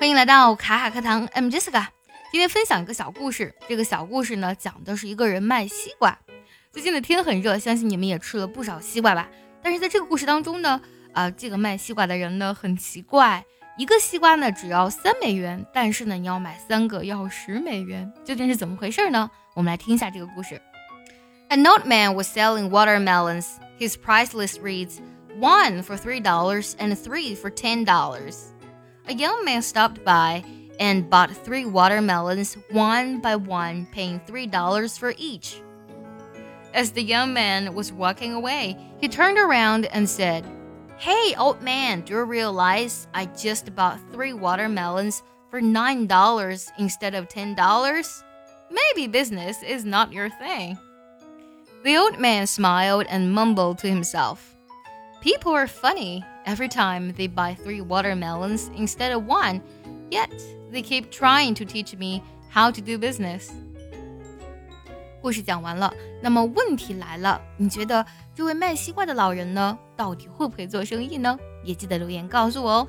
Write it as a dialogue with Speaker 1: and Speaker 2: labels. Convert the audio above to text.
Speaker 1: 欢迎来到卡卡课堂，I'm Jessica。今天分享一个小故事。这个小故事呢，讲的是一个人卖西瓜。最近的天很热，相信你们也吃了不少西瓜吧？但是在这个故事当中呢，啊，这个卖西瓜的人呢很奇怪，一个西瓜呢只要三美元，但是呢你要买三个要十美元，究竟是怎么回事呢？我们来听一下这个故事。An old man was selling watermelons. His price list reads one for three dollars and three for ten dollars. A young man stopped by and bought three watermelons one by one, paying three dollars for each. As the young man was walking away, he turned around and said, Hey, old man, do you realize I just bought three watermelons for nine dollars instead of ten dollars? Maybe business is not your thing. The old man smiled and mumbled to himself. People are funny every time they buy three watermelons instead of one, yet they keep trying to teach me how to do business. 故事讲完了，那么问题来了，你觉得这位卖西瓜的老人呢，到底会不会做生意呢？也记得留言告诉我哦。